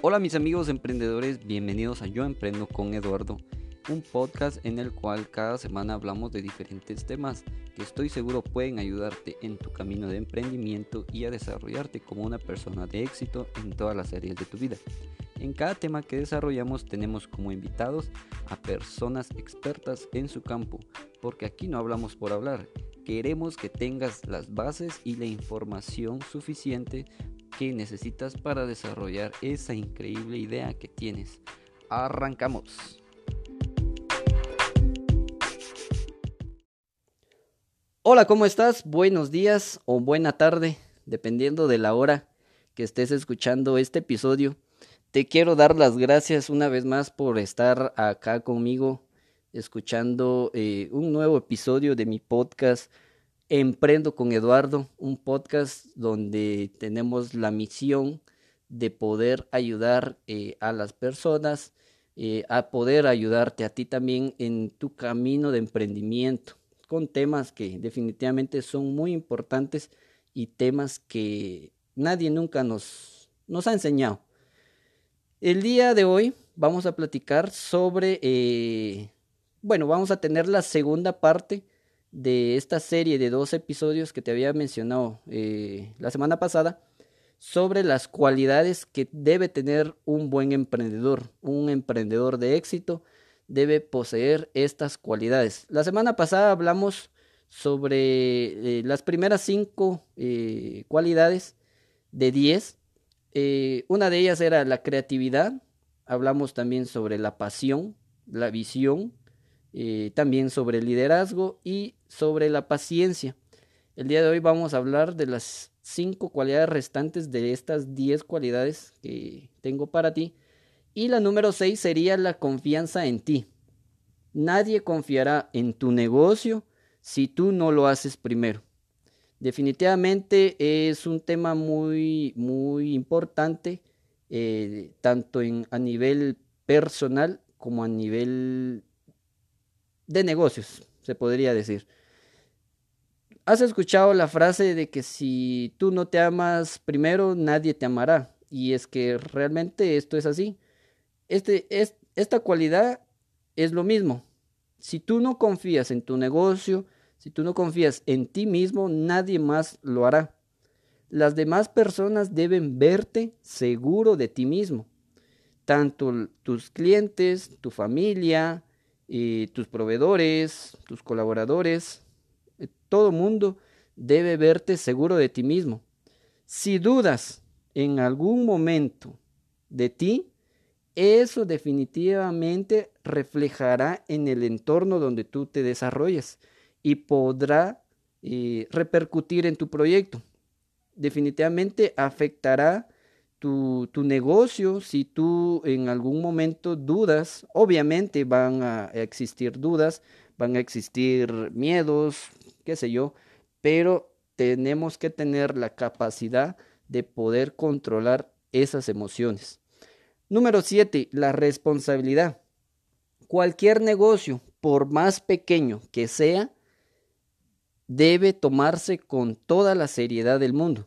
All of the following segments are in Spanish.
Hola mis amigos emprendedores, bienvenidos a Yo Emprendo con Eduardo, un podcast en el cual cada semana hablamos de diferentes temas que estoy seguro pueden ayudarte en tu camino de emprendimiento y a desarrollarte como una persona de éxito en todas las áreas de tu vida. En cada tema que desarrollamos tenemos como invitados a personas expertas en su campo, porque aquí no hablamos por hablar, queremos que tengas las bases y la información suficiente que necesitas para desarrollar esa increíble idea que tienes. Arrancamos. Hola, ¿cómo estás? Buenos días o buena tarde, dependiendo de la hora que estés escuchando este episodio. Te quiero dar las gracias una vez más por estar acá conmigo escuchando eh, un nuevo episodio de mi podcast Emprendo con Eduardo, un podcast donde tenemos la misión de poder ayudar eh, a las personas, eh, a poder ayudarte a ti también en tu camino de emprendimiento, con temas que definitivamente son muy importantes y temas que nadie nunca nos, nos ha enseñado. El día de hoy vamos a platicar sobre, eh, bueno, vamos a tener la segunda parte de esta serie de dos episodios que te había mencionado eh, la semana pasada sobre las cualidades que debe tener un buen emprendedor, un emprendedor de éxito debe poseer estas cualidades. La semana pasada hablamos sobre eh, las primeras cinco cualidades de diez. Eh, una de ellas era la creatividad, hablamos también sobre la pasión, la visión, eh, también sobre el liderazgo y sobre la paciencia. El día de hoy vamos a hablar de las cinco cualidades restantes de estas diez cualidades que tengo para ti. Y la número seis sería la confianza en ti. Nadie confiará en tu negocio si tú no lo haces primero. Definitivamente es un tema muy, muy importante, eh, tanto en, a nivel personal como a nivel de negocios, se podría decir. ¿Has escuchado la frase de que si tú no te amas primero, nadie te amará? Y es que realmente esto es así. Este, es, esta cualidad es lo mismo. Si tú no confías en tu negocio, si tú no confías en ti mismo, nadie más lo hará. Las demás personas deben verte seguro de ti mismo. Tanto tus clientes, tu familia, y tus proveedores, tus colaboradores, eh, todo mundo debe verte seguro de ti mismo. Si dudas en algún momento de ti, eso definitivamente reflejará en el entorno donde tú te desarrollas y podrá eh, repercutir en tu proyecto. Definitivamente afectará tu, tu, negocio si tú en algún momento dudas. Obviamente van a existir dudas, van a existir miedos, qué sé yo, pero tenemos que tener la capacidad de poder controlar esas emociones. Número 7. La responsabilidad. Cualquier negocio, por más pequeño que sea, debe tomarse con toda la seriedad del mundo.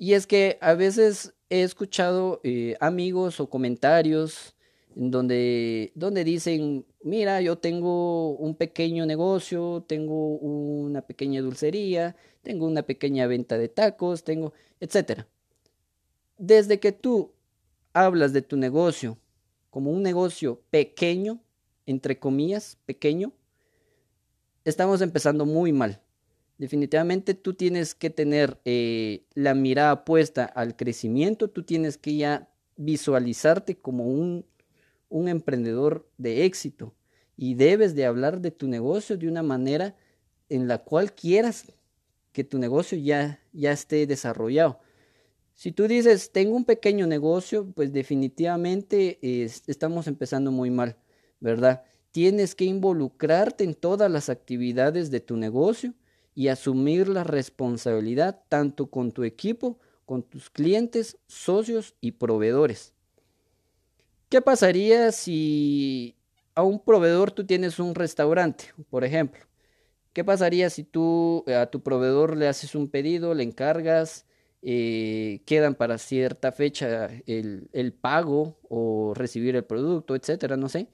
Y es que a veces he escuchado eh, amigos o comentarios donde, donde dicen, mira, yo tengo un pequeño negocio, tengo una pequeña dulcería, tengo una pequeña venta de tacos, tengo, etcétera. Desde que tú hablas de tu negocio como un negocio pequeño, entre comillas, pequeño, estamos empezando muy mal. Definitivamente tú tienes que tener eh, la mirada puesta al crecimiento, tú tienes que ya visualizarte como un, un emprendedor de éxito y debes de hablar de tu negocio de una manera en la cual quieras que tu negocio ya, ya esté desarrollado. Si tú dices, tengo un pequeño negocio, pues definitivamente estamos empezando muy mal, ¿verdad? Tienes que involucrarte en todas las actividades de tu negocio y asumir la responsabilidad tanto con tu equipo, con tus clientes, socios y proveedores. ¿Qué pasaría si a un proveedor tú tienes un restaurante, por ejemplo? ¿Qué pasaría si tú a tu proveedor le haces un pedido, le encargas eh, quedan para cierta fecha el, el, pago o recibir el producto, etcétera, no sé.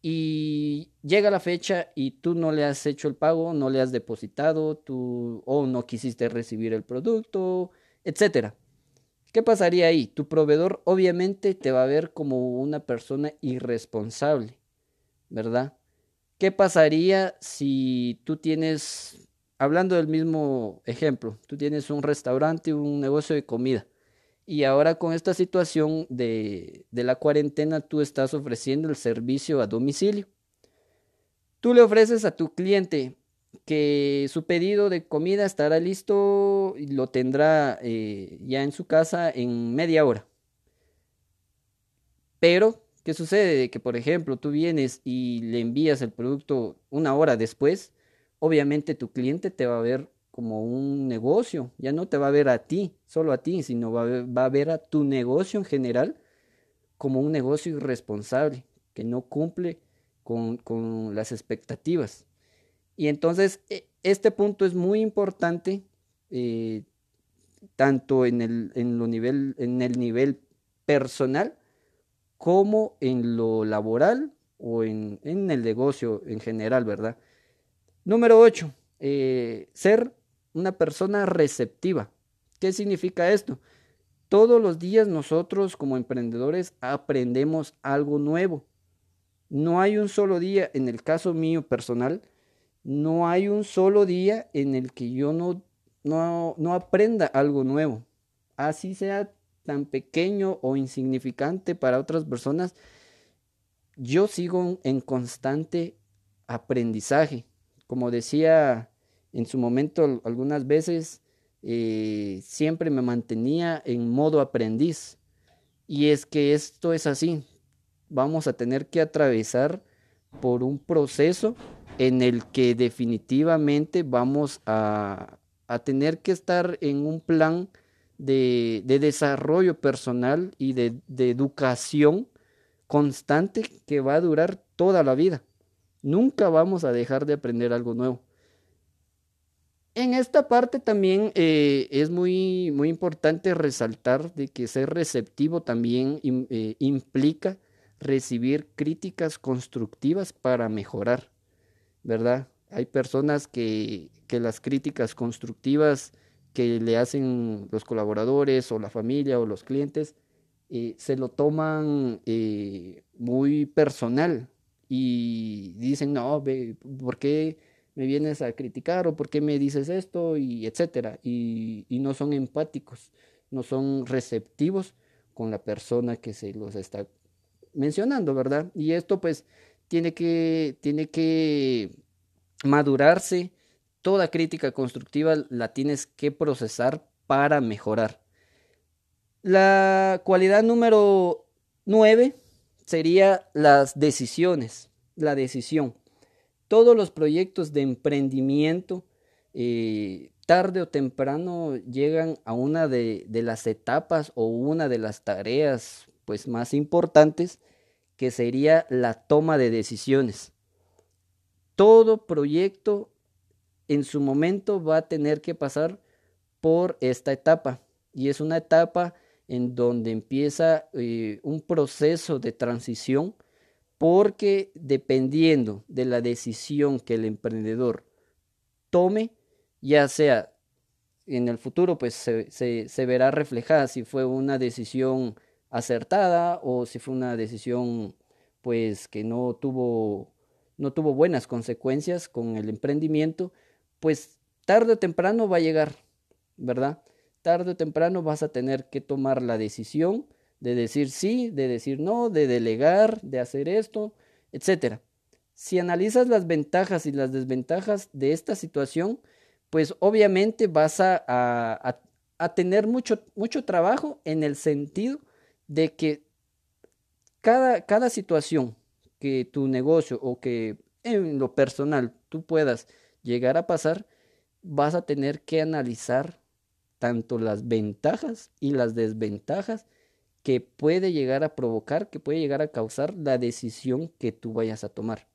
Y llega la fecha y tú no le has hecho el pago, no le has depositado, tú o no quisiste recibir el producto, etcétera. ¿Qué pasaría ahí? Tu proveedor obviamente te va a ver como una persona irresponsable, ¿verdad? ¿Qué pasaría si tú tienes, hablando del mismo ejemplo, tú tienes un restaurante, un negocio de comida y ahora con esta situación de, la cuarentena tú estás ofreciendo el servicio a domicilio? Tú le ofreces a tu cliente que su pedido de comida estará listo y lo tendrá eh, ya en su casa en media hora. Pero, ¿qué sucede? Que, por ejemplo, tú vienes y le envías el producto una hora después, obviamente tu cliente te va a ver como un negocio, ya no te va a ver a ti, solo a ti, sino va a ver, va a, ver a tu negocio en general como un negocio irresponsable, que no cumple con, con las expectativas. Y entonces e, este punto es muy importante, eh, tanto en el, en, lo nivel, en el nivel personal como en lo laboral o en, en el negocio en general, ¿verdad? Número 8, eh, ser una persona receptiva. ¿Qué significa esto? Todos los días nosotros como emprendedores aprendemos algo nuevo. No hay un solo día, en el caso mío personal, no hay un solo día en el que yo no, no, aprenda algo nuevo. Así sea tan pequeño o insignificante para otras personas, yo sigo en constante aprendizaje. Como decía en su momento algunas veces, eh, siempre me mantenía en modo aprendiz. Y es que esto es así. Vamos a tener que atravesar por un proceso en el que definitivamente vamos a, tener que estar en un plan de, desarrollo personal y de, de, educación constante que va a durar toda la vida. Nunca vamos a dejar de aprender algo nuevo. En esta parte también eh, es muy, muy importante resaltar de que ser receptivo también eh, implica recibir críticas constructivas para mejorar. ¿verdad? Hay personas que, que las críticas constructivas que le hacen los colaboradores o la familia o los clientes eh, se lo toman muy personal y dicen, no, ¿por qué me vienes a criticar o por qué me dices esto? y etcétera. Y, no son empáticos, no son receptivos con la persona que se los está mencionando, ¿verdad? Y esto pues tiene que, tiene que madurarse. Toda crítica constructiva la tienes que procesar para mejorar. La cualidad número nueve sería las decisiones, la decisión. Todos los proyectos de emprendimiento, eh, tarde o temprano, llegan a una de, las etapas o una de las tareas pues, más importantes que sería la toma de decisiones. Todo proyecto en su momento va a tener que pasar por esta etapa y es una etapa en donde empieza eh, un proceso de transición porque dependiendo de la decisión que el emprendedor tome, ya sea en el futuro, pues se, se verá reflejada si fue una decisión acertada o si fue una decisión pues que no tuvo no tuvo buenas consecuencias con el emprendimiento, pues tarde o temprano va a llegar, ¿verdad? Tarde o temprano vas a tener que tomar la decisión de decir sí, de decir no, de delegar, de hacer esto, etcétera. Si analizas las ventajas y las desventajas de esta situación, pues obviamente vas a, a, a tener mucho, mucho trabajo en el sentido de que cada, cada situación que tu negocio o que en lo personal tú puedas llegar a pasar, vas a tener que analizar tanto las ventajas y las desventajas que puede llegar a provocar, que puede llegar a causar la decisión que tú vayas a tomar.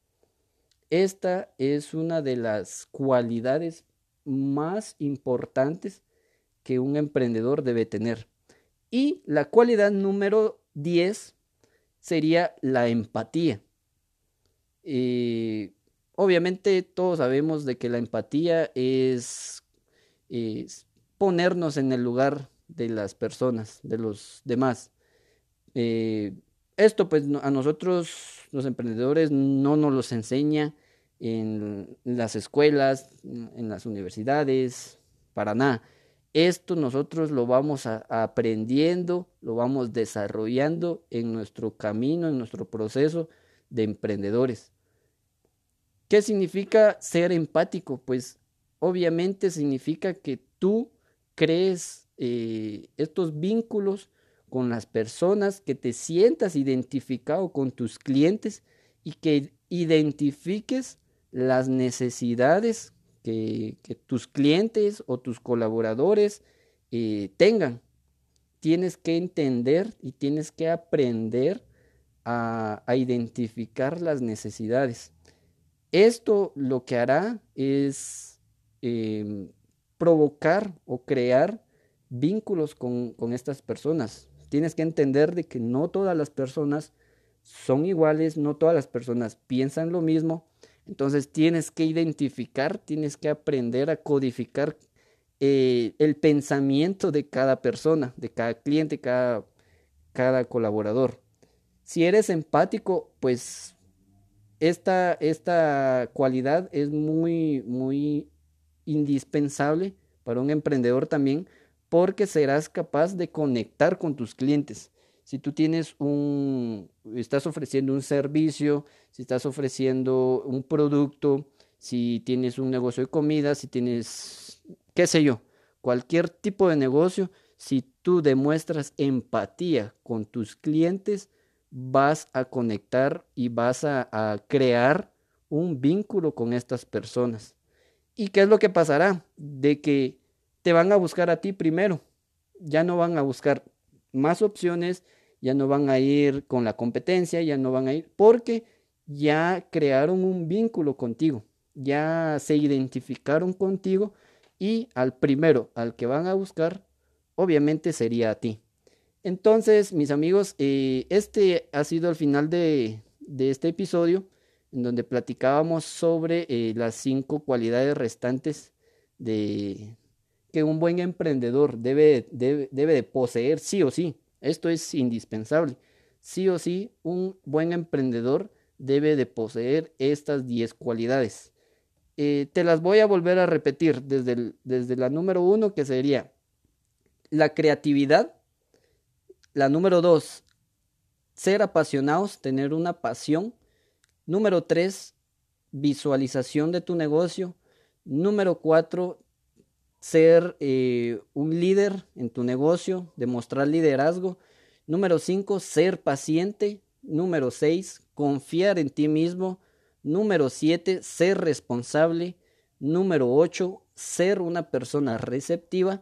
Esta es una de las cualidades más importantes que un emprendedor debe tener. Y la cualidad número 10 sería la empatía. Eh, obviamente todos sabemos de que la empatía es, ponernos en el lugar de las personas, de los demás. Eh, esto pues a nosotros los emprendedores no nos los enseña en las escuelas, en las universidades, para nada. Esto nosotros lo vamos aprendiendo, lo vamos desarrollando en nuestro camino, en nuestro proceso de emprendedores. ¿Qué significa ser empático? Pues obviamente significa que tú crees eh, estos vínculos con las personas, que te sientas identificado con tus clientes y que identifiques las necesidades que, tus clientes o tus colaboradores eh, tengan. Tienes que entender y tienes que aprender a, identificar las necesidades. Esto lo que hará es em, provocar o crear vínculos con, con estas personas tienes que entender de que no todas las personas son iguales, no todas las personas piensan lo mismo. Entonces tienes que identificar, tienes que aprender a codificar eh, el pensamiento de cada persona, de cada cliente, cada, cada colaborador. Si eres empático, pues esta, esta cualidad es muy, muy indispensable para un emprendedor también, porque serás capaz de conectar con tus clientes. Si tú tienes un, estás ofreciendo un servicio, si estás ofreciendo un producto, si tienes un negocio de comida, si tienes, qué sé yo, cualquier tipo de negocio, si tú demuestras empatía con tus clientes, vas a conectar y vas a, a crear un vínculo con estas personas. ¿Y qué es lo que pasará? De que te van a buscar a ti primero. Ya no van a buscar más opciones, ya no van a ir con la competencia, ya no van a ir porque ya crearon un vínculo contigo, ya se identificaron contigo y al primero, al que van a buscar, obviamente sería a ti. Entonces, mis amigos, eh, este ha sido el final de, este episodio en donde platicábamos sobre eh, las cinco cualidades restantes de, que un buen emprendedor debe, debe, de poseer sí o sí. Esto es indispensable. Sí o sí, un buen emprendedor debe de poseer estas 10 cualidades. Eh, te las voy a volver a repetir desde, desde la número uno, que sería la creatividad. La número dos, ser apasionados, tener una pasión. Número tres, visualización de tu negocio. Número cuatro, ser eh, un líder en tu negocio, demostrar liderazgo. Número cinco, ser paciente. Número seis, confiar en ti mismo. Número siete, ser responsable. Número ocho, ser una persona receptiva.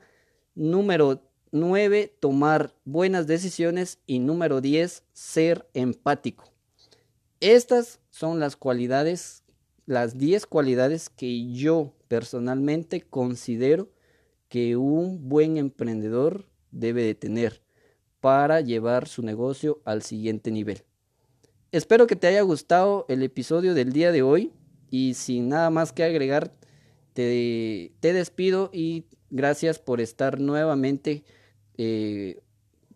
Número nueve, tomar buenas decisiones. Y número diez, ser empático. Estas son las cualidades, las diez cualidades que yo personalmente considero que un buen emprendedor debe de tener para llevar su negocio al siguiente nivel. Espero que te haya gustado el episodio del día de hoy y sin nada más que agregar, te, te despido y gracias por estar nuevamente eh,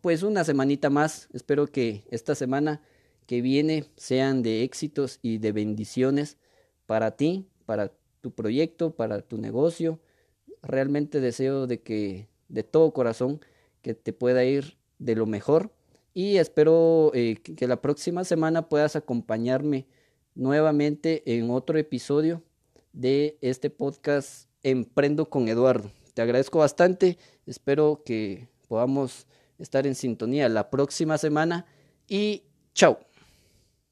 pues una semanita más. Espero que esta semana que viene sean de éxitos y de bendiciones para ti, para tu proyecto, para tu negocio. Realmente deseo de que de todo corazón que te pueda ir de lo mejor y espero eh, que la próxima semana puedas acompañarme nuevamente en otro episodio de este podcast Emprendo con Eduardo. Te agradezco bastante, espero que podamos estar en sintonía la próxima semana y chao.